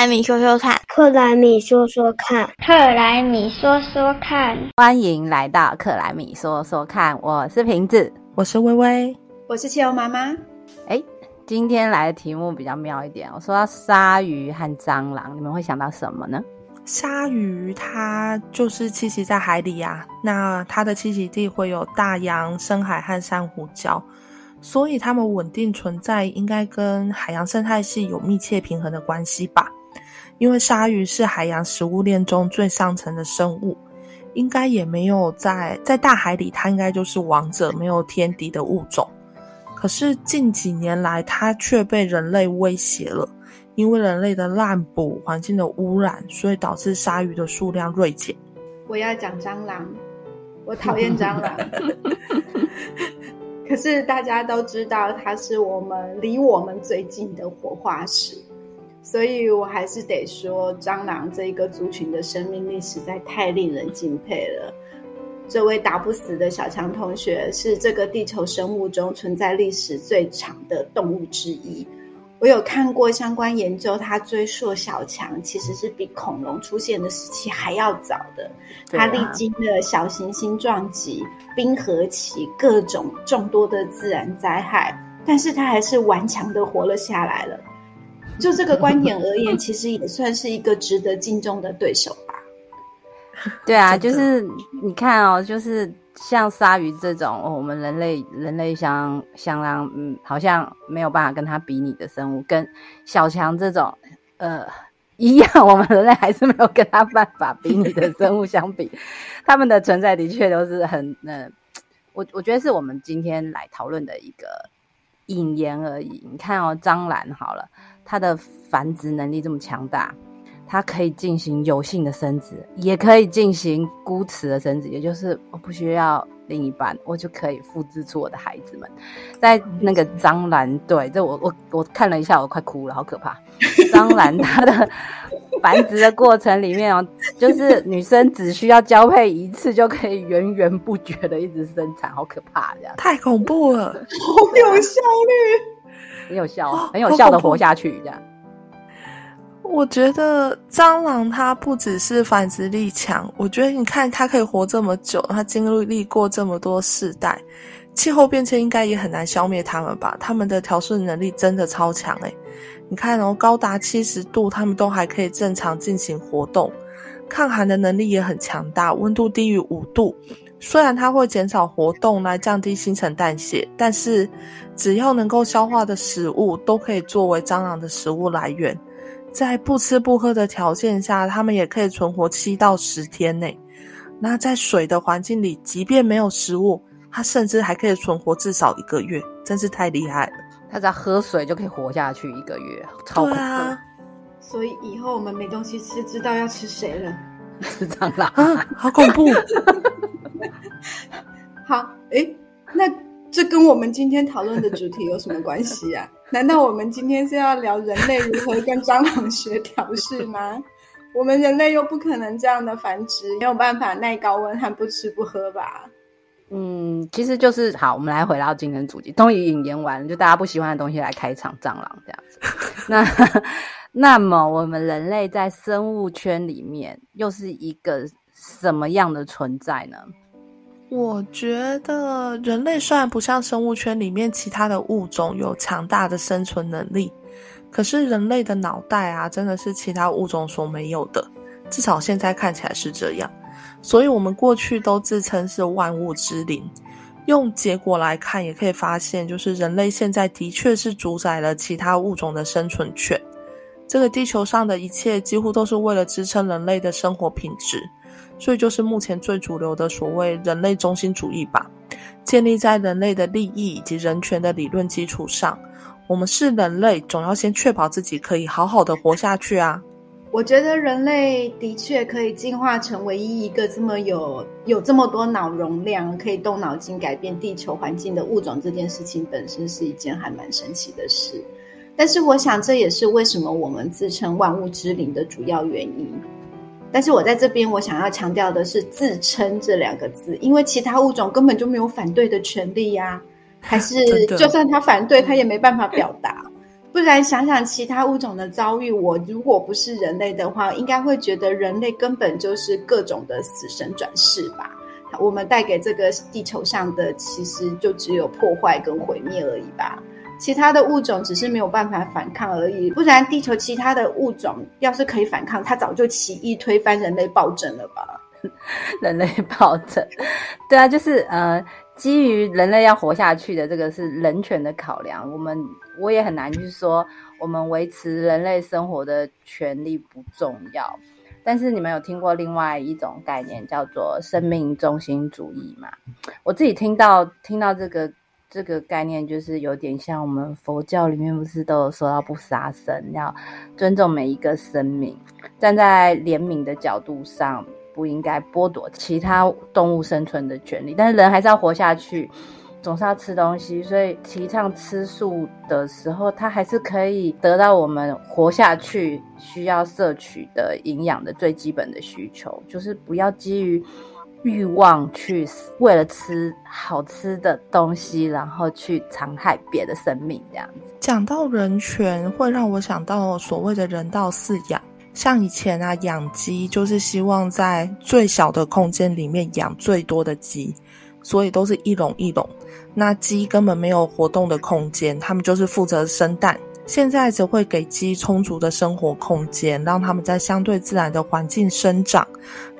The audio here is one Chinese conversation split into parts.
莱米说说看，克莱米说说看，克莱米说说看，欢迎来到克莱米说说看，我是瓶子，我是微微，我是汽油妈妈。哎，今天来的题目比较妙一点，我说到鲨鱼和蟑螂，你们会想到什么呢？鲨鱼它就是栖息在海里呀，那它的栖息地会有大洋、深海和珊瑚礁，所以它们稳定存在，应该跟海洋生态系有密切平衡的关系吧？因为鲨鱼是海洋食物链中最上层的生物，应该也没有在在大海里，它应该就是王者，没有天敌的物种。可是近几年来，它却被人类威胁了。因为人类的滥捕、环境的污染，所以导致鲨鱼的数量锐减。我要讲蟑螂，我讨厌蟑螂。可是大家都知道，它是我们离我们最近的活化石，所以我还是得说，蟑螂这一个族群的生命力实在太令人敬佩了。这位打不死的小强同学，是这个地球生物中存在历史最长的动物之一。我有看过相关研究，它追溯小强其实是比恐龙出现的时期还要早的。它历经了小行星撞击、冰河期各种众多的自然灾害，但是它还是顽强的活了下来了。就这个观点而言，其实也算是一个值得敬重的对手吧。对啊，就是你看哦，就是。像鲨鱼这种，我们人类人类相相当嗯，好像没有办法跟它比拟的生物，跟小强这种呃一样，我们人类还是没有跟它办法比拟的生物相比，他们的存在的确都是很嗯，我我觉得是我们今天来讨论的一个引言而已。你看哦，蟑螂好了，它的繁殖能力这么强大。它可以进行有性的生殖，也可以进行孤雌的生殖，也就是我不需要另一半，我就可以复制出我的孩子们。在那个蟑螂，对，这我我我看了一下，我快哭了，好可怕！蟑螂它的繁殖的过程里面哦，就是女生只需要交配一次就可以源源不绝的一直生产，好可怕，这样。太恐怖了，好有效率，很有效，很有效的活下去，这样。我觉得蟑螂它不只是繁殖力强，我觉得你看它可以活这么久，它经历过这么多世代，气候变迁应该也很难消灭它们吧？它们的调顺能力真的超强诶你看哦，高达七十度，它们都还可以正常进行活动，抗寒的能力也很强大，温度低于五度，虽然它会减少活动来降低新陈代谢，但是只要能够消化的食物都可以作为蟑螂的食物来源。在不吃不喝的条件下，它们也可以存活七到十天内。那在水的环境里，即便没有食物，它甚至还可以存活至少一个月，真是太厉害了。它只要喝水就可以活下去一个月，超恐怖。所以以后我们没东西吃，知道要吃谁了？吃蟑螂啊，好恐怖。好，哎，那。这跟我们今天讨论的主题有什么关系啊？难道我们今天是要聊人类如何跟蟑螂学调试吗？我们人类又不可能这样的繁殖，没有办法耐高温和不吃不喝吧？嗯，其实就是好，我们来回到今天主题，终于引言完了，就大家不喜欢的东西来开场，蟑螂这样子。那那么我们人类在生物圈里面又是一个什么样的存在呢？我觉得人类虽然不像生物圈里面其他的物种有强大的生存能力，可是人类的脑袋啊，真的是其他物种所没有的，至少现在看起来是这样。所以，我们过去都自称是万物之灵。用结果来看，也可以发现，就是人类现在的确是主宰了其他物种的生存权。这个地球上的一切，几乎都是为了支撑人类的生活品质。所以就是目前最主流的所谓人类中心主义吧，建立在人类的利益以及人权的理论基础上。我们是人类，总要先确保自己可以好好的活下去啊！我觉得人类的确可以进化成唯一一个这么有有这么多脑容量，可以动脑筋改变地球环境的物种，这件事情本身是一件还蛮神奇的事。但是我想，这也是为什么我们自称万物之灵的主要原因。但是我在这边，我想要强调的是“自称”这两个字，因为其他物种根本就没有反对的权利呀，还是 就算他反对，他也没办法表达。不然想想其他物种的遭遇，我如果不是人类的话，应该会觉得人类根本就是各种的死神转世吧。我们带给这个地球上的，其实就只有破坏跟毁灭而已吧。其他的物种只是没有办法反抗而已。不然，地球其他的物种要是可以反抗，它早就起义推翻人类暴政了吧？人类暴政，对啊，就是呃，基于人类要活下去的这个是人权的考量。我们我也很难去说，我们维持人类生活的权利不重要。但是你们有听过另外一种概念叫做生命中心主义吗？我自己听到听到这个这个概念，就是有点像我们佛教里面不是都有说到不杀生，要尊重每一个生命，站在怜悯的角度上，不应该剥夺其他动物生存的权利，但是人还是要活下去。总是要吃东西，所以提倡吃素的时候，它还是可以得到我们活下去需要摄取的营养的最基本的需求，就是不要基于欲望去为了吃好吃的东西，然后去残害别的生命这样子。讲到人权，会让我想到所谓的人道饲养，像以前啊养鸡，就是希望在最小的空间里面养最多的鸡。所以都是一笼一笼，那鸡根本没有活动的空间，它们就是负责生蛋。现在则会给鸡充足的生活空间，让它们在相对自然的环境生长，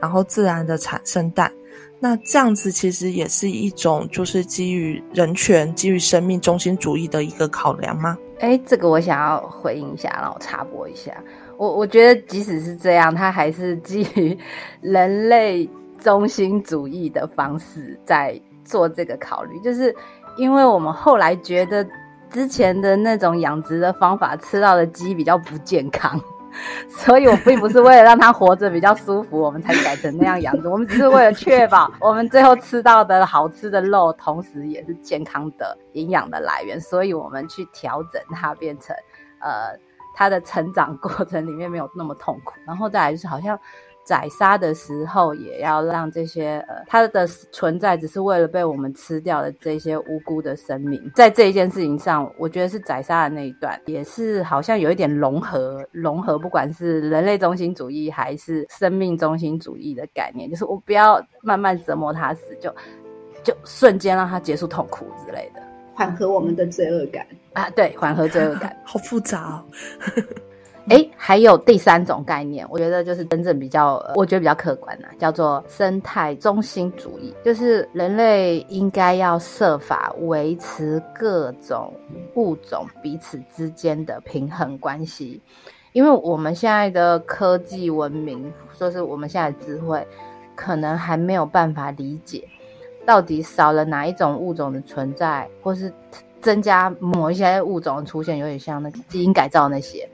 然后自然的产生蛋。那这样子其实也是一种就是基于人权、基于生命中心主义的一个考量吗？哎，这个我想要回应一下，让我插播一下。我我觉得即使是这样，它还是基于人类。中心主义的方式在做这个考虑，就是因为我们后来觉得之前的那种养殖的方法吃到的鸡比较不健康，所以我并不是为了让它活着比较舒服，我们才改成那样养殖。我们只是为了确保我们最后吃到的好吃的肉，同时也是健康的营养的来源，所以我们去调整它，变成呃它的成长过程里面没有那么痛苦。然后再来就是好像。宰杀的时候，也要让这些呃，它的存在只是为了被我们吃掉的这些无辜的生命，在这一件事情上，我觉得是宰杀的那一段，也是好像有一点融合，融合不管是人类中心主义还是生命中心主义的概念，就是我不要慢慢折磨它死，就就瞬间让它结束痛苦之类的，缓和我们的罪恶感啊，对，缓和罪恶感，好复杂哦。哎，还有第三种概念，我觉得就是真正比较，我觉得比较客观的，叫做生态中心主义，就是人类应该要设法维持各种物种彼此之间的平衡关系，因为我们现在的科技文明，说是我们现在的智慧，可能还没有办法理解，到底少了哪一种物种的存在，或是增加某一些物种的出现，有点像那个基因改造那些。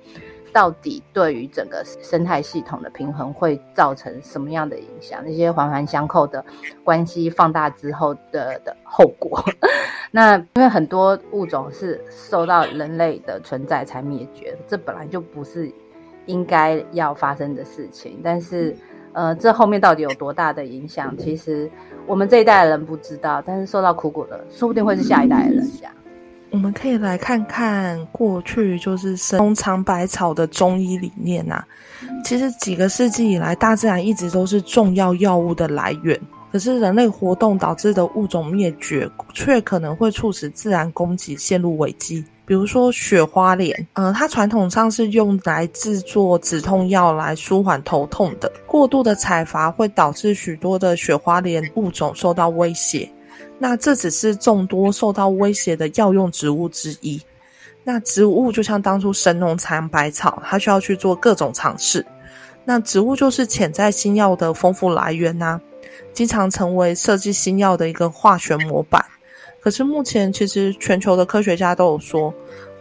到底对于整个生态系统的平衡会造成什么样的影响？那些环环相扣的关系放大之后的的后果，那因为很多物种是受到人类的存在才灭绝，这本来就不是应该要发生的事情。但是，呃，这后面到底有多大的影响？其实我们这一代的人不知道，但是受到苦果的，说不定会是下一代的人这样。我们可以来看看过去就是生尝百草的中医理念呐。其实几个世纪以来，大自然一直都是重要药物的来源。可是人类活动导致的物种灭绝，却可能会促使自然供给陷入危机。比如说雪花莲，呃，它传统上是用来制作止痛药来舒缓头痛的。过度的采伐会导致许多的雪花莲物种受到威胁。那这只是众多受到威胁的药用植物之一。那植物就像当初神农尝百草，它需要去做各种尝试。那植物就是潜在新药的丰富来源呐，经常成为设计新药的一个化学模板。可是目前其实全球的科学家都有说，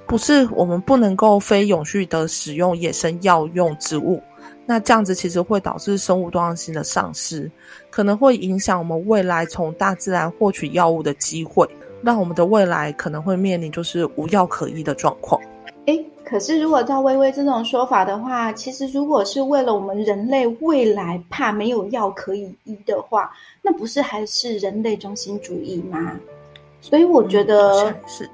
不是我们不能够非永续的使用野生药用植物。那这样子其实会导致生物多样性的丧失，可能会影响我们未来从大自然获取药物的机会，让我们的未来可能会面临就是无药可医的状况。诶，可是如果照微微这种说法的话，其实如果是为了我们人类未来怕没有药可以医的话，那不是还是人类中心主义吗？所以我觉得是。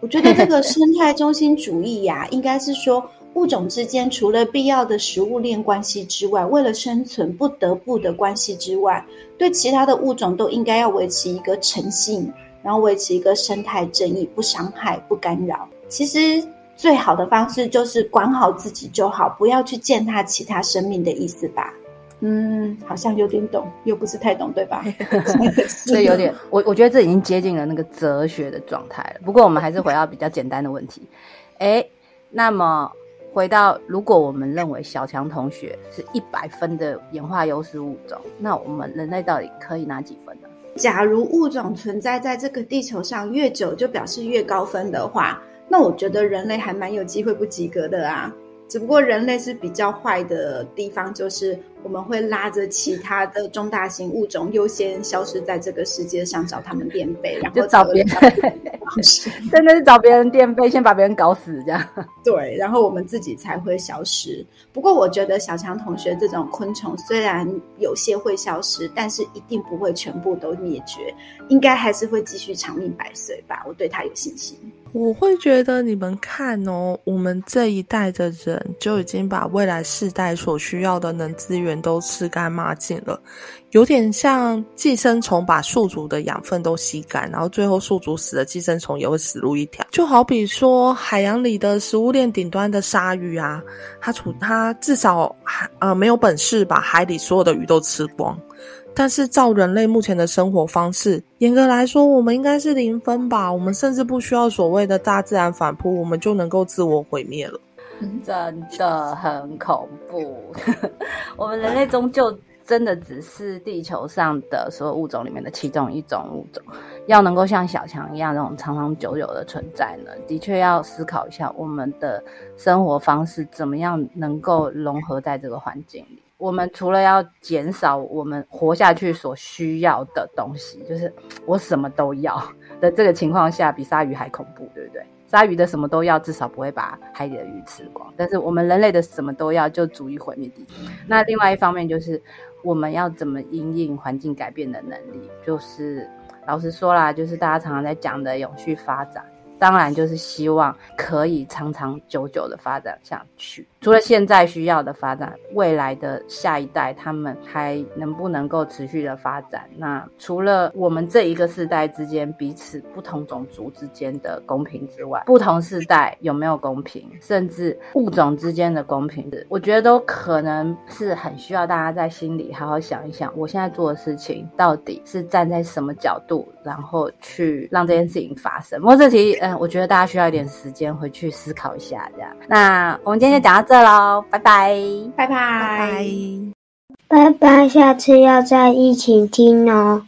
我觉得这个生态中心主义呀，应该是说物种之间除了必要的食物链关系之外，为了生存不得不的关系之外，对其他的物种都应该要维持一个诚信，然后维持一个生态正义，不伤害、不干扰。其实最好的方式就是管好自己就好，不要去践踏其他生命的意思吧。嗯，好像有点懂，又不是太懂，对吧？所以有点，我我觉得这已经接近了那个哲学的状态了。不过我们还是回到比较简单的问题。哎，那么回到，如果我们认为小强同学是一百分的演化优势物种，那我们人类到底可以拿几分呢？假如物种存在在这个地球上越久，就表示越高分的话，那我觉得人类还蛮有机会不及格的啊。只不过人类是比较坏的地方，就是我们会拉着其他的中大型物种优先消失在这个世界上，找他们垫背，然后找别人，真的是找别人垫背，先把别人搞死这样。对，然后我们自己才会消失。不过我觉得小强同学这种昆虫虽然有些会消失，但是一定不会全部都灭绝，应该还是会继续长命百岁吧。我对他有信心。我会觉得你们看哦，我们这一代的人就已经把未来世代所需要的能资源都吃干抹净了，有点像寄生虫把宿主的养分都吸干，然后最后宿主死了，寄生虫也会死路一条。就好比说海洋里的食物链顶端的鲨鱼啊，它处它至少还呃没有本事把海里所有的鱼都吃光。但是照人类目前的生活方式，严格来说，我们应该是零分吧？我们甚至不需要所谓的大自然反扑，我们就能够自我毁灭了。真的很恐怖。我们人类终究真的只是地球上的所有物种里面的其中一种物种。要能够像小强一样那种长长久久的存在呢，的确要思考一下我们的生活方式怎么样能够融合在这个环境里。我们除了要减少我们活下去所需要的东西，就是我什么都要的这个情况下，比鲨鱼还恐怖，对不对？鲨鱼的什么都要，至少不会把海里的鱼吃光。但是我们人类的什么都要，就足以毁灭地球。那另外一方面就是，我们要怎么应应环境改变的能力？就是老实说啦，就是大家常常在讲的永续发展。当然，就是希望可以长长久久的发展下去。除了现在需要的发展，未来的下一代他们还能不能够持续的发展？那除了我们这一个世代之间彼此不同种族之间的公平之外，不同世代有没有公平，甚至物种之间的公平，我觉得都可能是很需要大家在心里好好想一想，我现在做的事情到底是站在什么角度，然后去让这件事情发生。不过这题，嗯。我觉得大家需要一点时间回去思考一下，这样。那我们今天就讲到这喽，拜拜，拜拜，拜拜，下次要再一起听哦。